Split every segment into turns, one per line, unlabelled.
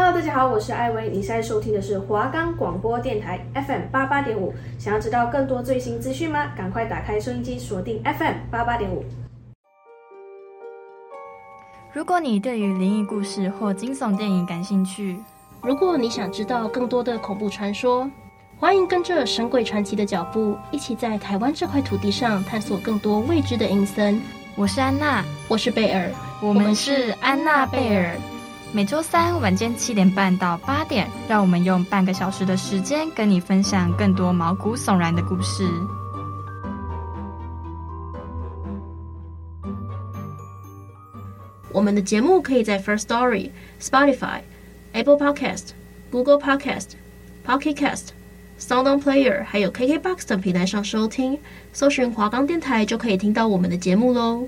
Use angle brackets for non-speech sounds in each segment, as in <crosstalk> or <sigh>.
Hello，大家好，我是艾薇，你现在收听的是华冈广播电台 FM 八八点五。想要知道更多最新资讯吗？赶快打开收音机，锁定 FM 八八点五。
如果你对于灵异故事或惊悚电影感兴趣，
如果你想知道更多的恐怖传说，欢迎跟着《神鬼传奇》的脚步，一起在台湾这块土地上探索更多未知的阴森。
我是安娜，
我是贝尔，
我们是安娜贝尔。每周三晚间七点半到八点，让我们用半个小时的时间跟你分享更多毛骨悚然的故事。
我们的节目可以在 First Story、Spotify、Apple Podcast、Google Podcast、Pocket Cast、SoundOn Player 还有 KKBox 等平台上收听，搜寻华冈电台就可以听到我们的节目喽。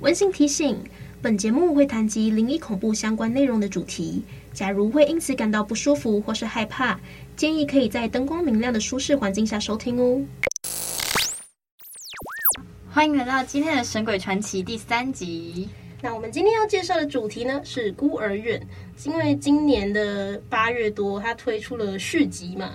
温馨提醒。本节目会谈及灵异恐怖相关内容的主题，假如会因此感到不舒服或是害怕，建议可以在灯光明亮的舒适环境下收听哦。
欢迎来到今天的《神鬼传奇》第三集。
那我们今天要介绍的主题呢是孤儿院，因为今年的八月多，它推出了续集嘛。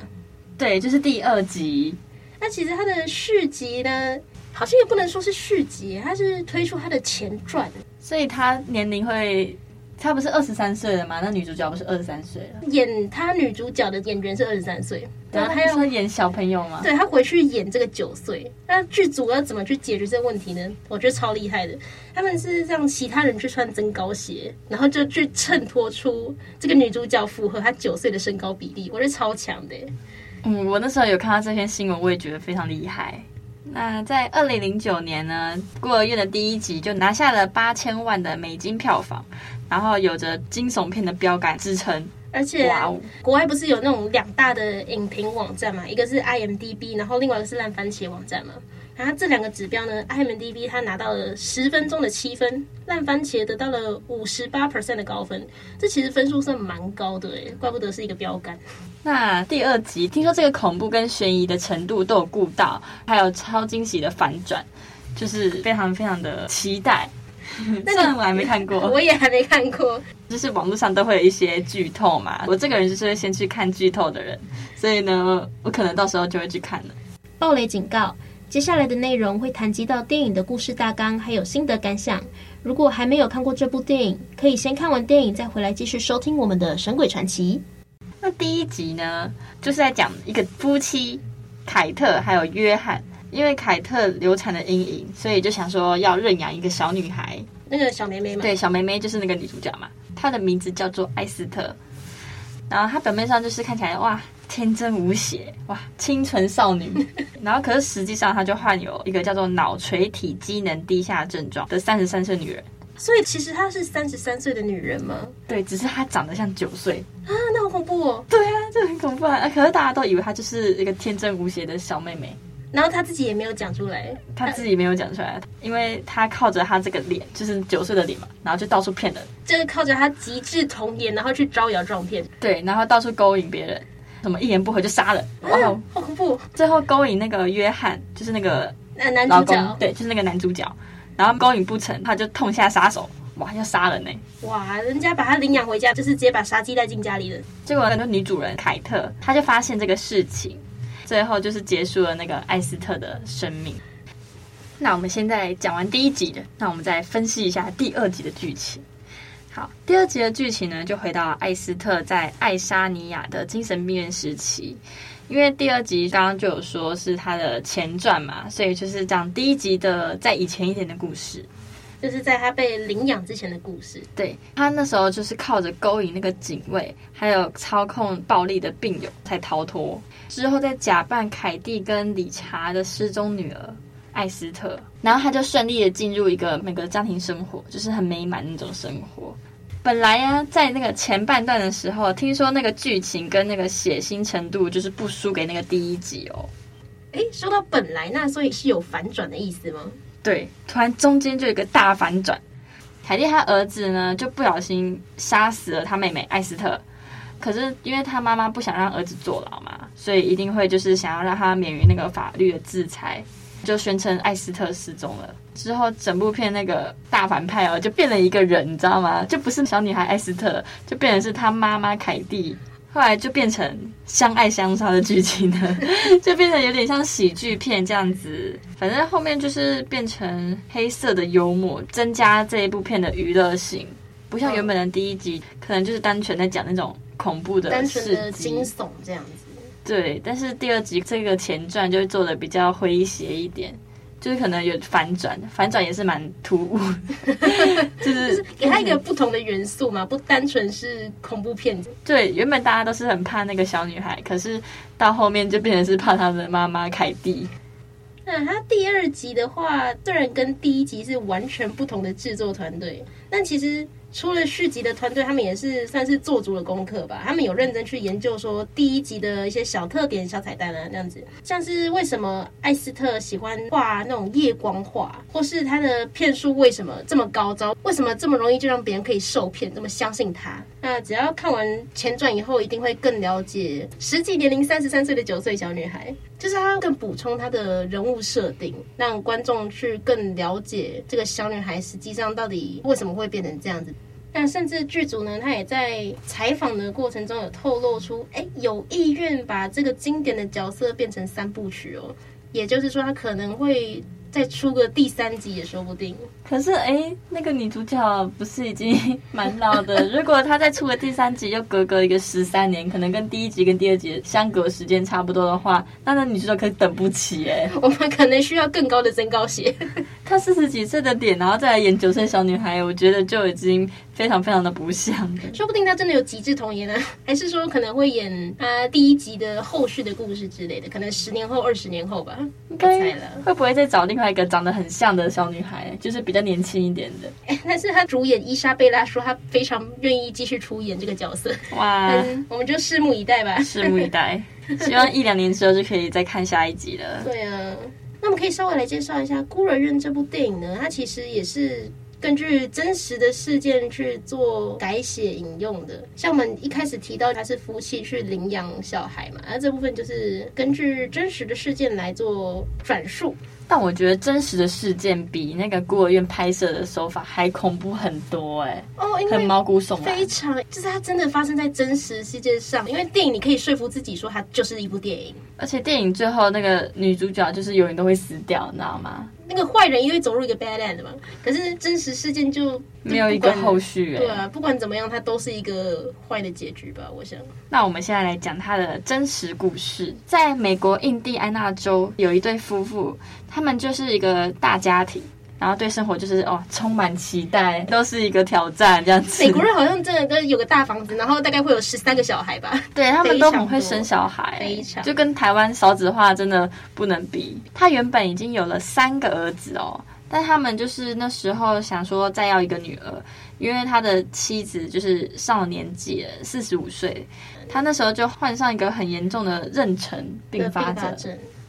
对，就是第二集。
那其实它的续集呢，好像也不能说是续集，它是推出它的前传。
所以他年龄会，他不是二十三岁了吗？那女主角不是二十三岁了？
演他女主角的演员是二十三岁，然后他要
演小朋友吗？
对，他回去演这个九岁。那剧组要怎么去解决这个问题呢？我觉得超厉害的，他们是让其他人去穿增高鞋，然后就去衬托出这个女主角符合她九岁的身高比例，我觉得超强的。
嗯，我那时候有看到这篇新闻，我也觉得非常厉害。那在二零零九年呢，孤儿院的第一集就拿下了八千万的美金票房，然后有着惊悚片的标杆之称。
而且，国外不是有那种两大的影评网站嘛？一个是 IMDB，然后另外一个是烂番茄网站嘛。然后这两个指标呢，IMDB 它拿到了十分钟的七分，烂番茄得到了五十八 percent 的高分，这其实分数算蛮高的诶，怪不得是一个标杆。
那第二集听说这个恐怖跟悬疑的程度都有顾到，还有超惊喜的反转，就是非常非常的期待。那 <laughs> 个我还没看过，
我也还没看过。
就是网络上都会有一些剧透嘛，我这个人就是会先去看剧透的人，所以呢，我可能到时候就会去看了。
暴雷警告。接下来的内容会谈及到电影的故事大纲，还有心得感想。如果还没有看过这部电影，可以先看完电影再回来继续收听我们的《神鬼传奇》。
那第一集呢，就是在讲一个夫妻凯特还有约翰，因为凯特流产的阴影，所以就想说要认养一个小女孩，<laughs>
那个小妹妹嘛。
对，小妹妹就是那个女主角嘛，她的名字叫做艾斯特。然后她表面上就是看起来哇。天真无邪哇，清纯少女。<laughs> 然后可是实际上，她就患有一个叫做脑垂体机能低下症状的三十三岁女人。
所以其实她是三十三岁的女人吗？
对，只是她长得像九岁
啊，那好恐怖哦。
对啊，这很恐怖啊。可是大家都以为她就是一个天真无邪的小妹妹。
然后她自己也没有讲出来，
她自己没有讲出来，因为她靠着她这个脸，就是九岁的脸嘛，然后就到处骗人，
就是靠着她极致童颜，然后去招摇撞骗。
对，然后到处勾引别人。什么一言不合就杀人，哇，
好恐怖！
最后勾引那个约翰，就是那个
男主角，
对，就是那个男主角。然后勾引不成，他就痛下杀手，哇，要杀人呢！
哇，人家把他领养回家，就是直接把杀鸡带进家里了。
结果那个女主人凯特，她就发现这个事情，最后就是结束了那个艾斯特的生命。那我们现在讲完第一集的，那我们再分析一下第二集的剧情。好，第二集的剧情呢，就回到艾斯特在爱沙尼亚的精神病院时期。因为第二集刚刚就有说是他的前传嘛，所以就是讲第一集的在以前一点的故事，
就是在他被领养之前的故事。
对，他那时候就是靠着勾引那个警卫，还有操控暴力的病友才逃脱。之后再假扮凯蒂跟理查的失踪女儿艾斯特。然后他就顺利的进入一个那个家庭生活，就是很美满那种生活。本来呀、啊，在那个前半段的时候，听说那个剧情跟那个血腥程度就是不输给那个第一集哦。
诶，说到本来，那所以是有反转的意思吗？
对，突然中间就有一个大反转。凯蒂他儿子呢，就不小心杀死了他妹妹艾斯特，可是因为他妈妈不想让儿子坐牢嘛，所以一定会就是想要让他免于那个法律的制裁。就宣称艾斯特失踪了。之后整部片那个大反派哦，就变了一个人，你知道吗？就不是小女孩艾斯特，就变成是她妈妈凯蒂。后来就变成相爱相杀的剧情了，<laughs> 就变成有点像喜剧片这样子。反正后面就是变成黑色的幽默，增加这一部片的娱乐性，不像原本的第一集，可能就是单纯在讲那种恐怖的、
单纯的惊悚这样子。
对，但是第二集这个前传就会做的比较诙谐一点。就是可能有反转，反转也是蛮突兀，<laughs> 就是、
就是给他一个不同的元素嘛，不单纯是恐怖片子。
对，原本大家都是很怕那个小女孩，可是到后面就变成是怕她的妈妈凯蒂。
那它第二集的话，虽然跟第一集是完全不同的制作团队，但其实。出了续集的团队，他们也是算是做足了功课吧。他们有认真去研究说第一集的一些小特点、小彩蛋啊，这样子，像是为什么艾斯特喜欢画那种夜光画，或是他的骗术为什么这么高招，为什么这么容易就让别人可以受骗，这么相信他。那只要看完前传以后，一定会更了解实际年龄三十三岁的九岁小女孩，就是她更补充她的人物设定，让观众去更了解这个小女孩实际上到底为什么会变成这样子。但甚至剧组呢，他也在采访的过程中有透露出，哎，有意愿把这个经典的角色变成三部曲哦，也就是说，他可能会。再出个第三集也说不定。
可是，哎，那个女主角不是已经 <laughs> 蛮老的？如果她再出个第三集，又隔隔一个十三年，可能跟第一集跟第二集相隔时间差不多的话，那那女主角可以等不起哎。
我们可能需要更高的增高鞋。<laughs>
她四十几岁的脸，然后再来演九岁小女孩，我觉得就已经非常非常的不像。
说不定她真的有极致童颜呢，<laughs> 还是说可能会演她第一集的后续的故事之类的？可能十年后、二十年后吧。
应该了，会不会再找另外？一个长得很像的小女孩，就是比较年轻一点的。
哎，但是她主演伊莎贝拉说她非常愿意继续出演这个角色。<laughs> 哇，我们就拭目以待吧。
拭目以待，<laughs> 希望一两年之后就可以再看下一集了。
对啊，那我们可以稍微来介绍一下《孤儿院》这部电影呢？它其实也是根据真实的事件去做改写引用的。像我们一开始提到，他是夫妻去领养小孩嘛，那这部分就是根据真实的事件来做转述。
但我觉得真实的事件比那个孤儿院拍摄的手法还恐怖很多哎、欸，哦，很毛骨悚然，
非常就是它真的发生在真实世界上。因为电影你可以说服自己说它就是一部电影，
而且电影最后那个女主角就是永远都会死掉，你知道吗？
那个坏人一定会走入一个 bad end 嘛，可是真实事件就
没有一个后续、欸。
对啊，不管怎么样，它都是一个坏的结局吧？我想。
那我们现在来讲它的真实故事。在美国印第安纳州，有一对夫妇，他们就是一个大家庭。然后对生活就是哦，充满期待，都是一个挑战这样子。
美国人好像真的都有个大房子，然后大概会有十三个小孩吧。
对，他们都很会生小孩，非常就跟台湾少子化真的不能比。他原本已经有了三个儿子哦，但他们就是那时候想说再要一个女儿，因为他的妻子就是上了年纪了，四十五岁，他那时候就患上一个很严重的妊娠并发症，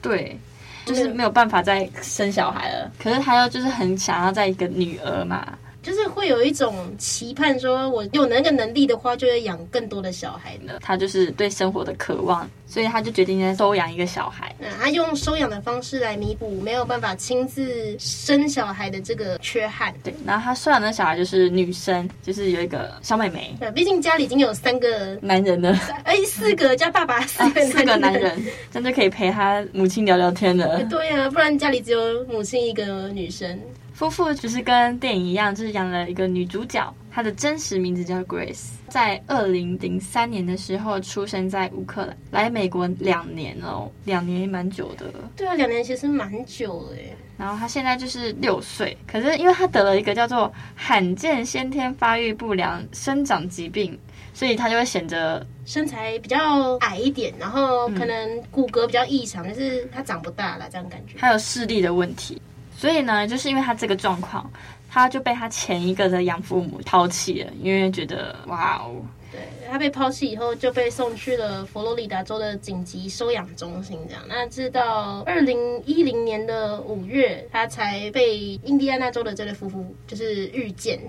对。就是没有办法再生小孩了，可是他又就是很想要再一个女儿嘛。
就是会有一种期盼，说我有那个能力的话，就会养更多的小孩呢。
他就是对生活的渴望，所以他就决定在收养一个小孩。
那他用收养的方式来弥补没有办法亲自生小孩的这个缺憾。
对，然后他收养的小孩就是女生，就是有一个小妹妹。
对，毕竟家里已经有三个
男人了，
哎，四个加爸爸，四个男人，啊，四个男人，
真的可以陪他母亲聊聊天了。
对啊，不然家里只有母亲一个女生。
夫妇就是跟电影一样，就是养了一个女主角，她的真实名字叫 Grace，在二零零三年的时候出生在乌克兰，来美国两年哦，两年也蛮久的。
对啊，两年其实蛮久了耶。
然后她现在就是六岁，可是因为她得了一个叫做罕见先天发育不良生长疾病，所以她就会显得
身材比较矮一点，然后可能骨骼比较异常，但是她长不大了，这样感觉。
还有视力的问题。所以呢，就是因为他这个状况，他就被他前一个的养父母抛弃了，因为觉得哇哦，
对，他被抛弃以后，就被送去了佛罗里达州的紧急收养中心，这样。那直到二零一零年的五月，他才被印第安纳州的这对夫妇就是遇见，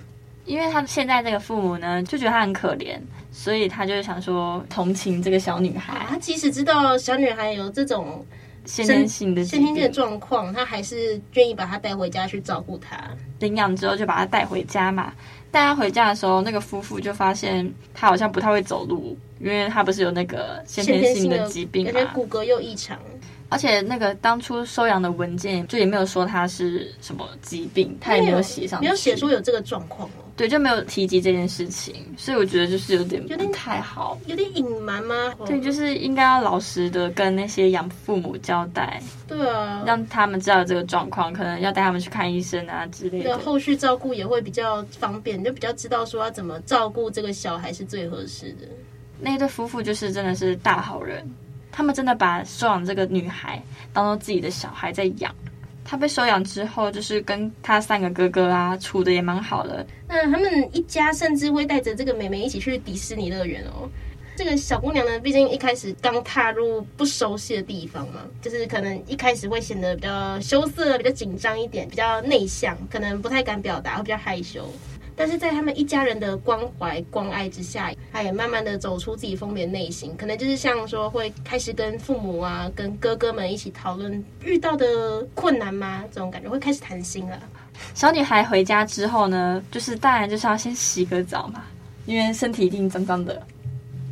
因为他现在这个父母呢，就觉得他很可怜，所以他就想说同情这个小女孩。
啊，他即使知道小女孩有这种。
先天性的
先天性的状况，他还是愿意把他带回家去照顾他。
领养之后就把他带回家嘛。带他回家的时候，那个夫妇就发现他好像不太会走路，因为他不是有那个先天性的疾病嘛，
而且骨骼又异常。
而且那个当初收养的文件就也没有说他是什么疾病，他也没有写上，
没有写说有这个状况哦。
对，就没有提及这件事情，所以我觉得就是有点有点太好，
有点隐瞒吗？
对，就是应该要老实的跟那些养父母交代，
对啊，
让他们知道这个状况，可能要带他们去看医生啊之类的，
对，后续照顾也会比较方便，就比较知道说要怎么照顾这个小孩是最合适的。
那一对夫妇就是真的是大好人。他们真的把收养这个女孩当做自己的小孩在养。她被收养之后，就是跟她三个哥哥啊处的也蛮好的。
那他们一家甚至会带着这个妹妹一起去迪士尼乐园哦。这个小姑娘呢，毕竟一开始刚踏入不熟悉的地方嘛，就是可能一开始会显得比较羞涩、比较紧张一点，比较内向，可能不太敢表达，会比较害羞。但是在他们一家人的关怀关爱之下，他也慢慢的走出自己封闭的内心，可能就是像说会开始跟父母啊、跟哥哥们一起讨论遇到的困难吗？这种感觉会开始谈心了。
小女孩回家之后呢，就是当然就是要先洗个澡嘛，因为身体一定脏脏的。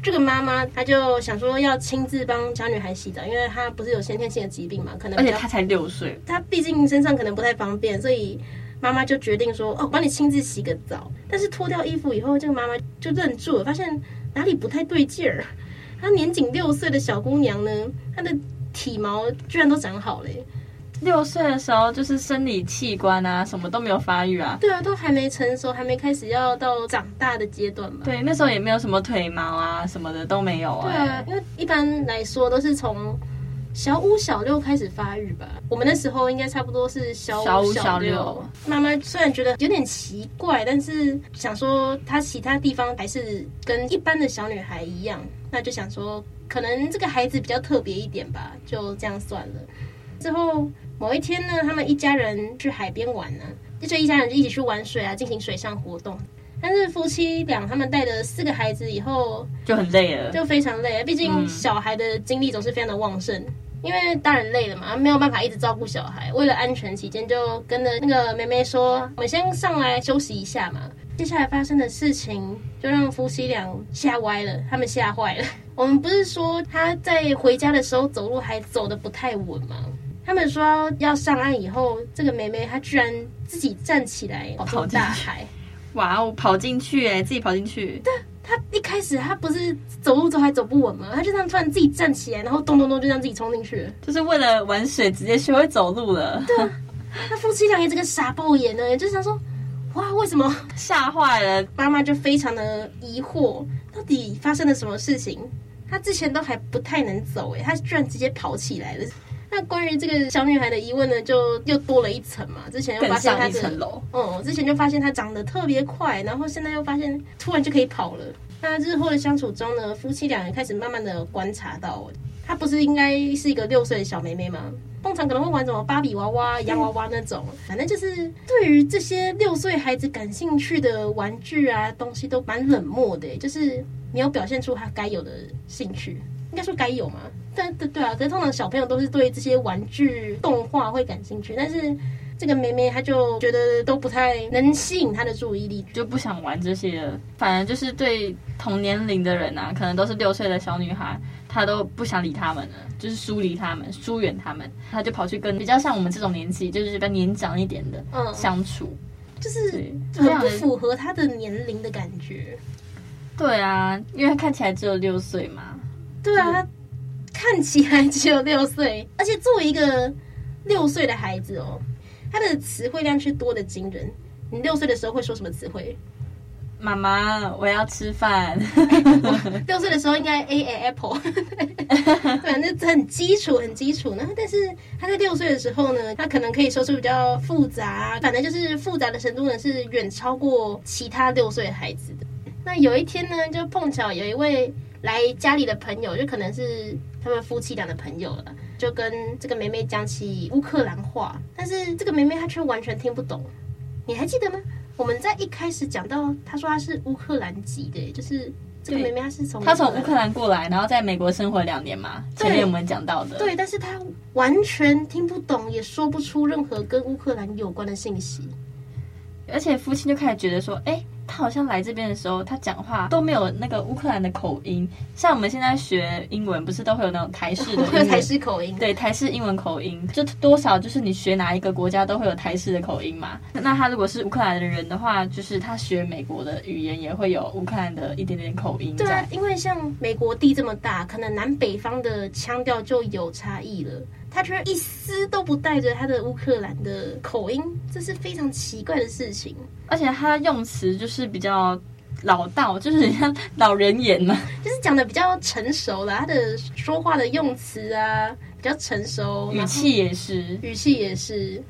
这个妈妈她就想说要亲自帮小女孩洗澡，因为她不是有先天性的疾病嘛，可能
而且她才六岁，
她毕竟身上可能不太方便，所以。妈妈就决定说：“哦，帮你亲自洗个澡。”但是脱掉衣服以后，这个妈妈就愣住了，发现哪里不太对劲儿。她年仅六岁的小姑娘呢，她的体毛居然都长好了。
六岁的时候，就是生理器官啊，什么都没有发育啊。
对啊，都还没成熟，还没开始要到长大的阶段嘛。
对，那时候也没有什么腿毛啊，什么的都没有啊。
对啊，因为一般来说都是从。小五、小六开始发育吧，我们那时候应该差不多是小五、小六。妈妈虽然觉得有点奇怪，但是想说她其他地方还是跟一般的小女孩一样，那就想说可能这个孩子比较特别一点吧，就这样算了。之后某一天呢，他们一家人去海边玩呢，就一家人就一起去玩水啊，进行水上活动。但是夫妻俩他们带着四个孩子以后
就很累了，
就非常累了。毕竟小孩的精力总是非常的旺盛。嗯因为大人累了嘛，没有办法一直照顾小孩。为了安全起见，就跟着那个妹妹说：“我们先上来休息一下嘛。”接下来发生的事情就让夫妻俩吓歪了，他们吓坏了。<laughs> 我们不是说他在回家的时候走路还走得不太稳吗？他们说要上岸以后，这个妹妹她居然自己站起来跑进大海。
哇，哦跑进去哎，自己跑进去。
对。他一开始他不是走路走还走不稳吗？他就这样突然自己站起来，然后咚咚咚就这样自己冲进去，
就是为了玩水，直接学会走路了。
对啊，他夫妻俩也这个傻爆眼呢，就想说，哇，为什么
吓坏了？
妈妈就非常的疑惑，到底发生了什么事情？他之前都还不太能走，诶，他居然直接跑起来了。那关于这个小女孩的疑问呢，就又多了一层嘛。之前又发现她的，嗯，之前就发现她长得特别快，然后现在又发现突然就可以跑了。那日后的相处中呢，夫妻俩也开始慢慢的观察到，她不是应该是一个六岁的小妹妹吗？通常可能会玩什么芭比娃娃、洋娃娃那种，反正就是对于这些六岁孩子感兴趣的玩具啊东西都蛮冷漠的，就是没有表现出他该有的兴趣。应该说该有嘛？但对对啊！可是通常小朋友都是对这些玩具动画会感兴趣，但是这个妹妹她就觉得都不太能吸引她的注意力，
就不想玩这些。反正就是对同年龄的人啊，可能都是六岁的小女孩，她都不想理他们了，就是疏离他们、疏远他们，她就跑去跟比较像我们这种年纪，就是比较年长一点的嗯相处，
就是很不符合她的年龄的感觉。
对啊，因为她看起来只有六岁嘛。
对啊，看起来只有六岁，<laughs> 而且作为一个六岁的孩子哦，他的词汇量却多得惊人。你六岁的时候会说什么词汇？
妈妈，我要吃饭。<laughs>
六岁的时候应该 A A Apple，<laughs> 对，那很基础，很基础。然后，但是他在六岁的时候呢，他可能可以说出比较复杂，反正就是复杂的程度呢是远超过其他六岁孩子的。那有一天呢，就碰巧有一位。来家里的朋友，就可能是他们夫妻俩的朋友了，就跟这个妹妹讲起乌克兰话，但是这个妹妹她却完全听不懂。你还记得吗？我们在一开始讲到，她说她是乌克兰籍的，就是这个妹妹她是从
她从乌克兰过来，然后在美国生活两年嘛。前面我们讲到的，
对，但是她完全听不懂，也说不出任何跟乌克兰有关的信息。
而且父亲就开始觉得说，哎、欸。他好像来这边的时候，他讲话都没有那个乌克兰的口音。像我们现在学英文，不是都会有那种台式的 <laughs>
台式口音？
对，台式英文口音，就多少就是你学哪一个国家都会有台式的口音嘛。那他如果是乌克兰的人的话，就是他学美国的语言也会有乌克兰的一点点口音。
对啊，因为像美国地这么大，可能南北方的腔调就有差异了。他却一丝都不带着他的乌克兰的口音，这是非常奇怪的事情。
而且他用词就是比较老道，就是人家老人言嘛，<laughs>
就是讲的比较成熟了。他的说话的用词啊，比较成熟，
语气也是，
语气也是。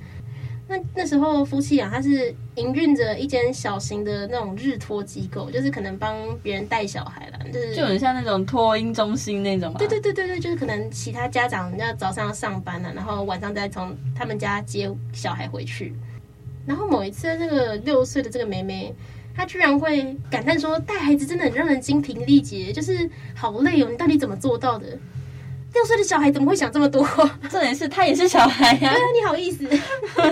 那那时候夫妻俩他是营运着一间小型的那种日托机构，就是可能帮别人带小孩啦，就是
就很像那种托婴中心那种嘛。
对对对对对，就是可能其他家长要早上要上班了，然后晚上再从他们家接小孩回去。然后某一次，那个六岁的这个妹妹，她居然会感叹说：“带孩子真的很让人精疲力竭，就是好累哦，你到底怎么做到的？”六岁的小孩怎么会想这么多？<laughs>
重点是他也是小孩呀、啊。
对啊，你好意思？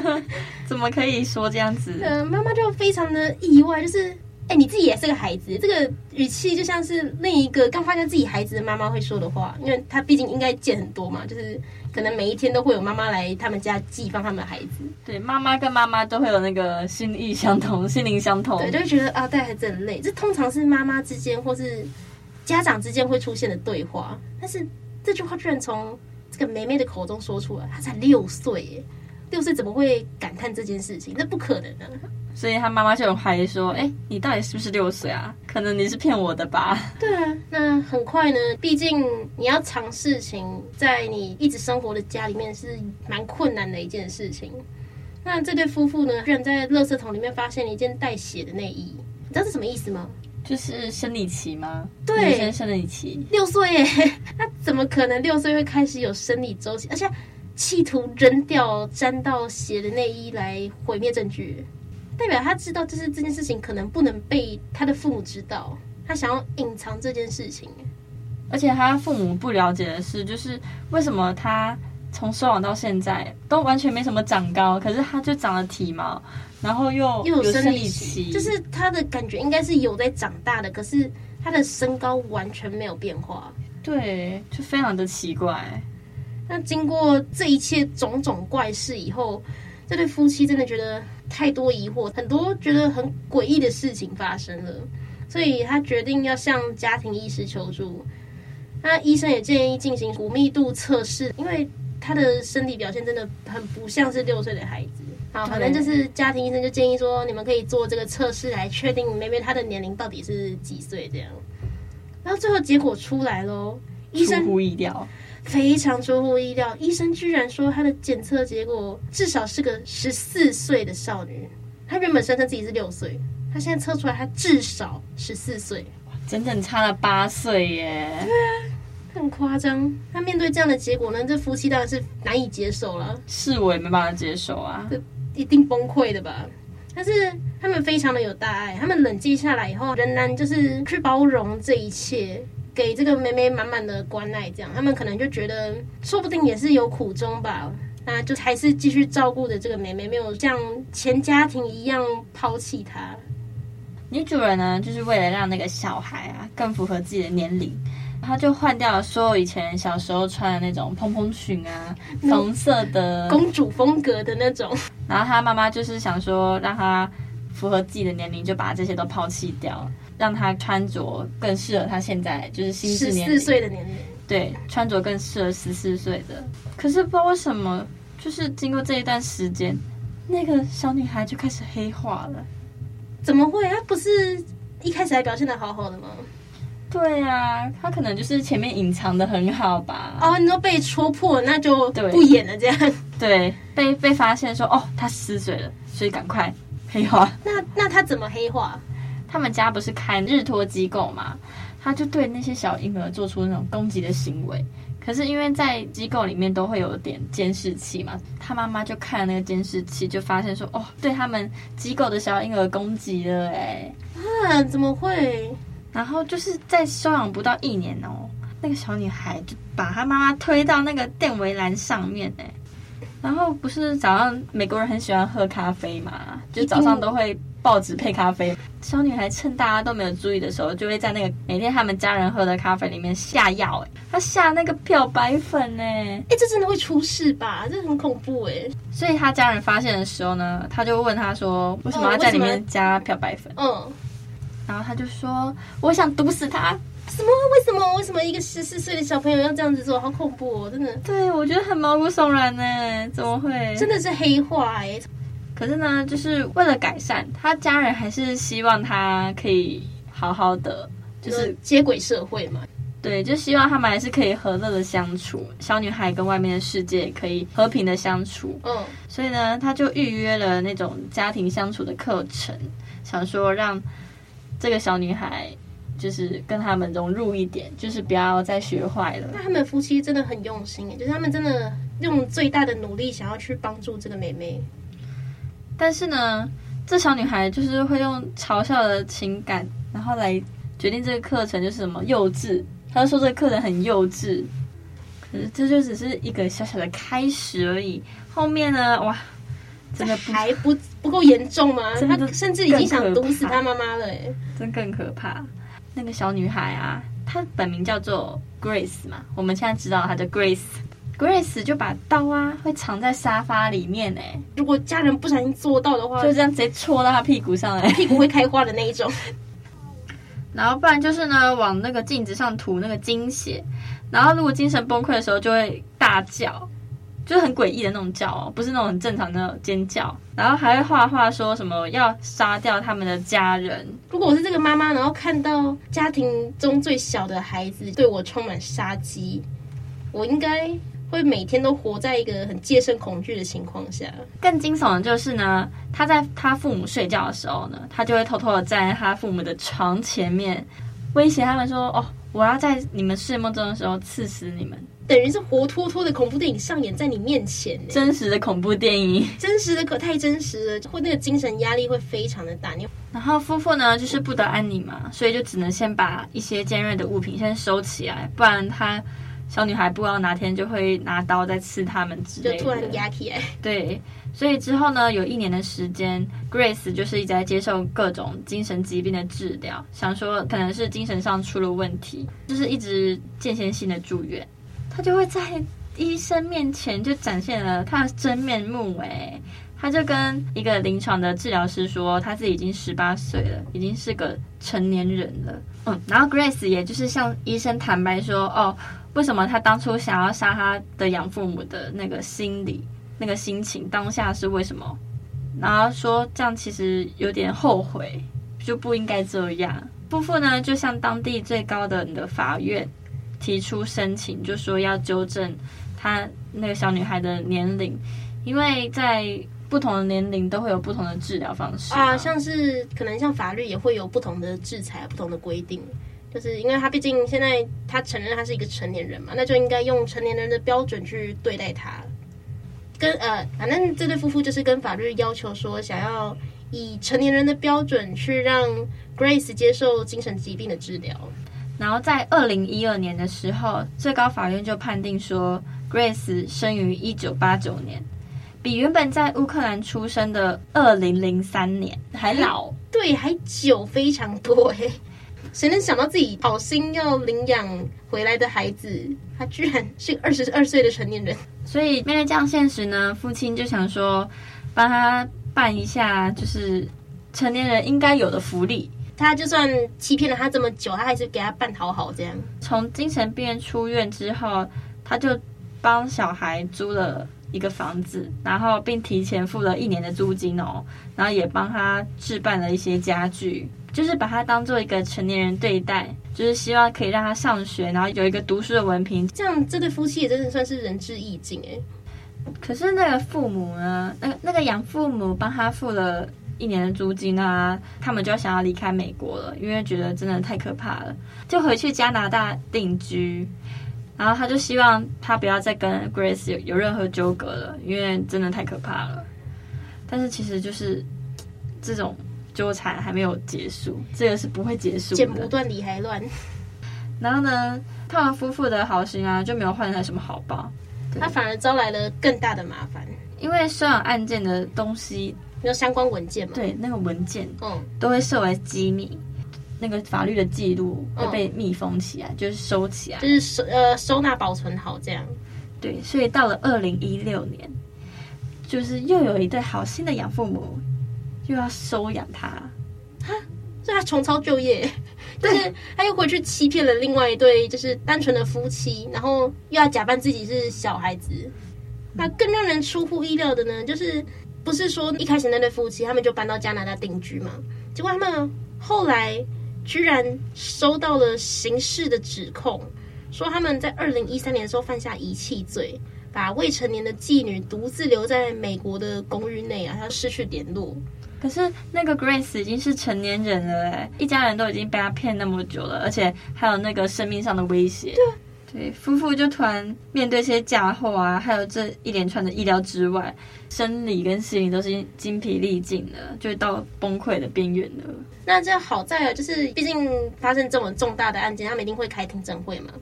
<laughs>
怎么可以说这样子？
呃，妈妈就非常的意外，就是哎，你自己也是个孩子，这个语气就像是另一个刚发现自己孩子的妈妈会说的话，因为她毕竟应该见很多嘛，就是可能每一天都会有妈妈来他们家寄放他们的孩子。
对，妈妈跟妈妈都会有那个心意相通、心灵相通。
对，就会觉得啊，带孩子很累。这通常是妈妈之间或是家长之间会出现的对话，但是。这句话居然从这个梅梅的口中说出来，她才六岁耶，六岁怎么会感叹这件事情？那不可能的。
所以她妈妈就有怀疑说：“哎，你到底是不是六岁啊？可能你是骗我的吧？”
对啊，那很快呢，毕竟你要藏事情，在你一直生活的家里面是蛮困难的一件事情。那这对夫妇呢，居然在垃圾桶里面发现了一件带血的内衣，你知道是什么意思吗？
就是生理期吗？
对，
女生生理期
六岁耶，<laughs> 那怎么可能六岁会开始有生理周期？而且企图扔掉沾到血的内衣来毁灭证据，代表他知道就是这件事情可能不能被他的父母知道，他想要隐藏这件事情。
而且他父母不了解的是，就是为什么他。从收养到现在都完全没什么长高，可是他就长了体毛，然后又
又有生理
期，
就是他的感觉应该是有在长大的，可是他的身高完全没有变化，
对，就非常的奇怪。
那经过这一切种种怪事以后，这对夫妻真的觉得太多疑惑，很多觉得很诡异的事情发生了，所以他决定要向家庭医师求助。那医生也建议进行骨密度测试，因为。他的身体表现真的很不像是六岁的孩子。好，反正就是家庭医生就建议说，你们可以做这个测试来确定妹妹她的年龄到底是几岁这样。然后最后结果出来喽，医生
出乎意料，
非常出乎意料，医生居然说她的检测结果至少是个十四岁的少女。她原本声称自己是六岁，她现在测出来她至少十四岁，
整整差了八岁耶。
对啊。很夸张，那面对这样的结果呢？这夫妻当然是难以接受了，
是我也没办法接受啊，
这一定崩溃的吧？但是他们非常的有大爱，他们冷静下来以后，仍然就是去包容这一切，给这个妹妹满满的关爱。这样，他们可能就觉得，说不定也是有苦衷吧。那就还是继续照顾着这个妹妹，没有像前家庭一样抛弃她。
女主人呢，就是为了让那个小孩啊更符合自己的年龄。他就换掉了所有以前小时候穿的那种蓬蓬裙啊，红色的
公主风格的那种。
然后他妈妈就是想说，让他符合自己的年龄，就把这些都抛弃掉，让他穿着更适合他现在就是心智年龄。
十四岁的年龄。
对，穿着更适合十四岁的。可是不知道为什么，就是经过这一段时间，那个小女孩就开始黑化了。
怎么会？她不是一开始还表现的好好的吗？
对啊，他可能就是前面隐藏的很好吧。
哦，你都被戳破，那就不演了这样。
对，对被被发现说哦，他失嘴了，所以赶快黑化。
那那他怎么黑化？
他们家不是开日托机构嘛，他就对那些小婴儿做出那种攻击的行为。可是因为在机构里面都会有点监视器嘛，他妈妈就看了那个监视器，就发现说哦，对他们机构的小婴儿攻击了哎。
啊，怎么会？
然后就是在收养不到一年哦，那个小女孩就把她妈妈推到那个电围栏上面哎，然后不是早上美国人很喜欢喝咖啡嘛，就早上都会报纸配咖啡。小女孩趁大家都没有注意的时候，就会在那个每天他们家人喝的咖啡里面下药哎，她下那个漂白粉哎，
哎，这真的会出事吧？这很恐怖哎。
所以她家人发现的时候呢，他就问她说：“为什么要在里面加漂白粉？”
嗯。
然后他就说：“我想毒死他。”
什么？为什么？为什么一个十四岁的小朋友要这样子做？好恐怖哦！真的。
对，我觉得很毛骨悚然呢。怎么会？
真的是黑化哎。
可是呢，就是为了改善，他家人还是希望他可以好好的，就是
接轨社会嘛。
对，就希望他们还是可以和乐的相处，小女孩跟外面的世界可以和平的相处。嗯。所以呢，他就预约了那种家庭相处的课程，想说让。这个小女孩就是跟他们融入一点，就是不要再学坏了。
那他们夫妻真的很用心，就是他们真的用最大的努力想要去帮助这个妹妹。
但是呢，这小女孩就是会用嘲笑的情感，然后来决定这个课程就是什么幼稚。她就说这个课程很幼稚，可是这就只是一个小小的开始而已。后面呢，哇！
真的还不不够严重吗？他甚至已经想毒死他妈妈了，哎，
真更可怕。那个小女孩啊，她本名叫做 Grace 嘛，我们现在知道她叫 Grace。Grace 就把刀啊会藏在沙发里面，哎，
如果家人不小心做到的话，
就这样直接戳到她屁股上，哎，
屁股会开花的那一种。<laughs>
然后不然就是呢，往那个镜子上涂那个精血，然后如果精神崩溃的时候就会大叫。就是很诡异的那种叫哦，不是那种很正常的尖叫，然后还会画画说什么要杀掉他们的家人。
如果我是这个妈妈，然后看到家庭中最小的孩子对我充满杀机，我应该会每天都活在一个很戒慎恐惧的情况下。
更惊悚的就是呢，他在他父母睡觉的时候呢，他就会偷偷的站在他父母的床前面，威胁他们说：“哦，我要在你们睡梦中的时候刺死你们。”
等于是活脱脱的恐怖电影上演在你面前，
真实的恐怖电影，
真实的可太真实了，会那个精神压力会非常的大。你
然后夫妇呢，就是不得安宁嘛，所以就只能先把一些尖锐的物品先收起来，不然他小女孩不知道哪天就会拿刀再刺他们之类的，
就突然压起来。
对，所以之后呢，有一年的时间，Grace 就是一直在接受各种精神疾病的治疗，想说可能是精神上出了问题，就是一直间歇性的住院。他就会在医生面前就展现了他的真面目，哎，他就跟一个临床的治疗师说，他自己已经十八岁了，已经是个成年人了。嗯，然后 Grace 也就是向医生坦白说，哦，为什么他当初想要杀他的养父母的那个心理、那个心情，当下是为什么？然后说这样其实有点后悔，就不应该这样。夫妇呢，就向当地最高的的法院。提出申请，就说要纠正她那个小女孩的年龄，因为在不同的年龄都会有不同的治疗方式啊，
像是可能像法律也会有不同的制裁、不同的规定，就是因为他毕竟现在他承认他是一个成年人嘛，那就应该用成年人的标准去对待他。跟呃，反正这对夫妇就是跟法律要求说，想要以成年人的标准去让 Grace 接受精神疾病的治疗。
然后在二零一二年的时候，最高法院就判定说，Grace 生于一九八九年，比原本在乌克兰出生的二零零三年还老，<laughs>
对，还久非常多诶。谁能想到自己好心要领养回来的孩子，他居然是二十二岁的成年人？
所以面对这样现实呢，父亲就想说，帮他办一下，就是成年人应该有的福利。
他就算欺骗了他这么久，他还是给他办讨好这样。
从精神病院出院之后，他就帮小孩租了一个房子，然后并提前付了一年的租金哦，然后也帮他置办了一些家具，就是把他当做一个成年人对待，就是希望可以让他上学，然后有一个读书的文凭。
这样这对夫妻也真的算是仁至义尽哎。
可是那个父母呢？那那个养父母帮他付了。一年的租金啊，他们就想要离开美国了，因为觉得真的太可怕了，就回去加拿大定居。然后他就希望他不要再跟 Grace 有有任何纠葛了，因为真的太可怕了。但是其实就是这种纠缠还没有结束，这个是不会结束的。
剪不断理还乱。
然后呢，他们夫妇的好心啊，就没有换来什么好报，
他反而招来了更大的麻烦。
因为收养案件的东西，
有相关文件嘛？
对，那个文件，
嗯，
都会设为机密，那个法律的记录会被密封起来，嗯、就是收起来，
就是收呃收纳保存好这样。
对，所以到了二零一六年，就是又有一对好心的养父母又要收养他，
哈，所以他重操旧业，<laughs> 但是他又回去欺骗了另外一对就是单纯的夫妻，然后又要假扮自己是小孩子。那更让人出乎意料的呢，就是不是说一开始那对夫妻他们就搬到加拿大定居嘛？结果他们后来居然收到了刑事的指控，说他们在二零一三年的时候犯下遗弃罪，把未成年的妓女独自留在美国的公寓内啊，他失去联络。
可是那个 Grace 已经是成年人了哎，一家人都已经被他骗那么久了，而且还有那个生命上的威胁。
对。
对，夫妇就突然面对这些嫁祸啊，还有这一连串的意料之外，生理跟心理都是精疲力尽的，就到崩溃的边缘了。
那这好在啊，就是毕竟发生这么重大的案件，他们一定会开听证会嘛。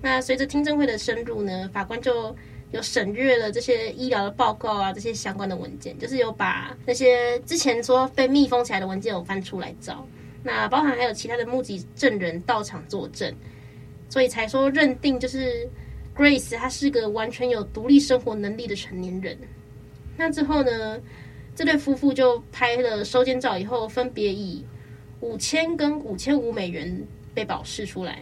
那随着听证会的深入呢，法官就有审阅了这些医疗的报告啊，这些相关的文件，就是有把那些之前说被密封起来的文件有翻出来找。那包含还有其他的目击证人到场作证。所以才说认定就是 Grace，她是个完全有独立生活能力的成年人。那之后呢，这对夫妇就拍了收监照，以后分别以五千跟五千五美元被保释出来。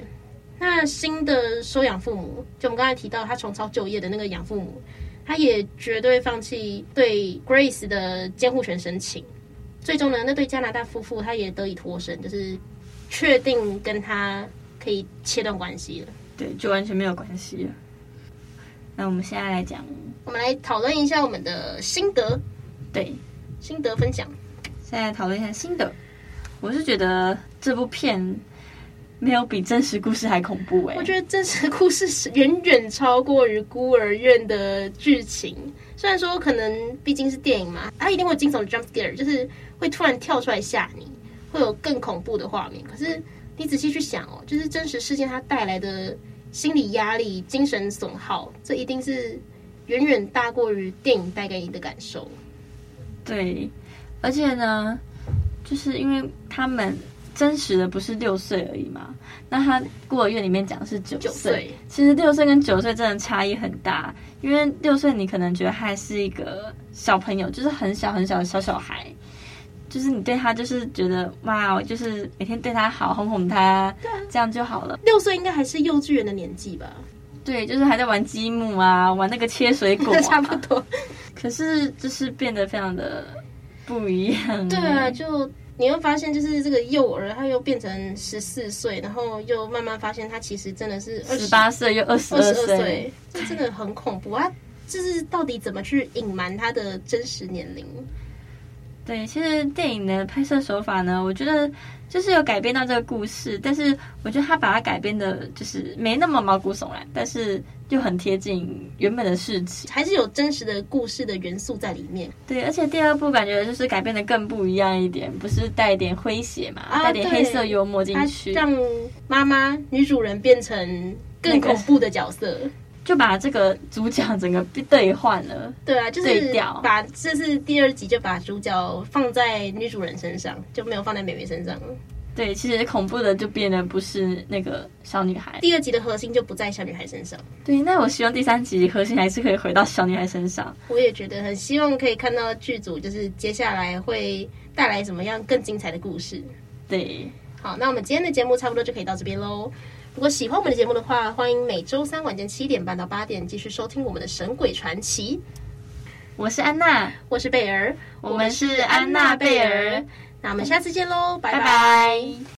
那新的收养父母，就我们刚才提到他重操旧业的那个养父母，他也绝对放弃对 Grace 的监护权申请。最终呢，那对加拿大夫妇他也得以脱身，就是确定跟他。可以切断关系了，
对，就完全没有关系了。那我们现在来讲，
我们来讨论一下我们的心得，
对，
心得分享。
现在讨论一下心得，我是觉得这部片没有比真实故事还恐怖哎、欸。
我觉得真实故事是远远超过于孤儿院的剧情。虽然说可能毕竟是电影嘛，它一定会有惊悚的 jump scare，就是会突然跳出来吓你，会有更恐怖的画面。可是。你仔细去想哦，就是真实事件它带来的心理压力、精神损耗，这一定是远远大过于电影带给你的感受。
对，而且呢，就是因为他们真实的不是六岁而已嘛，那他孤儿院里面讲的是九岁，九岁，其实六岁跟九岁真的差异很大。因为六岁你可能觉得还是一个小朋友，就是很小很小的小小孩。就是你对他就是觉得哇，就是每天对他好，哄哄他，对啊，这样就好了。
六岁应该还是幼稚园的年纪吧？
对，就是还在玩积木啊，玩那个切水果啊，<laughs>
差不多。
可是就是变得非常的不一样。
对啊，就你会发现，就是这个幼儿他又变成十四岁，然后又慢慢发现他其实真的是
十八岁又二十二岁，
这真的很恐怖啊！就是到底怎么去隐瞒他的真实年龄？
对，其实电影的拍摄手法呢，我觉得就是有改编到这个故事，但是我觉得他把它改编的，就是没那么毛骨悚然，但是又很贴近原本的事情，
还是有真实的故事的元素在里面。
对，而且第二部感觉就是改编的更不一样一点，不是带一点诙谐嘛，啊、带点黑色幽默进去，
让妈妈女主人变成更恐怖的角色。那个
就把这个主角整个兑换了，
对啊，就是把这是第二集就把主角放在女主人身上，就没有放在妹妹身上。
对，其实恐怖的就变得不是那个小女孩，
第二集的核心就不在小女孩身上。
对，那我希望第三集核心还是可以回到小女孩身上。
我也觉得很希望可以看到剧组就是接下来会带来什么样更精彩的故事。
对，
好，那我们今天的节目差不多就可以到这边喽。如果喜欢我们的节目的话，欢迎每周三晚间七点半到八点继续收听我们的《神鬼传奇》。
我是安娜，
我是贝儿，
我们是安娜贝儿。
那我们下次见喽，拜拜。
拜拜。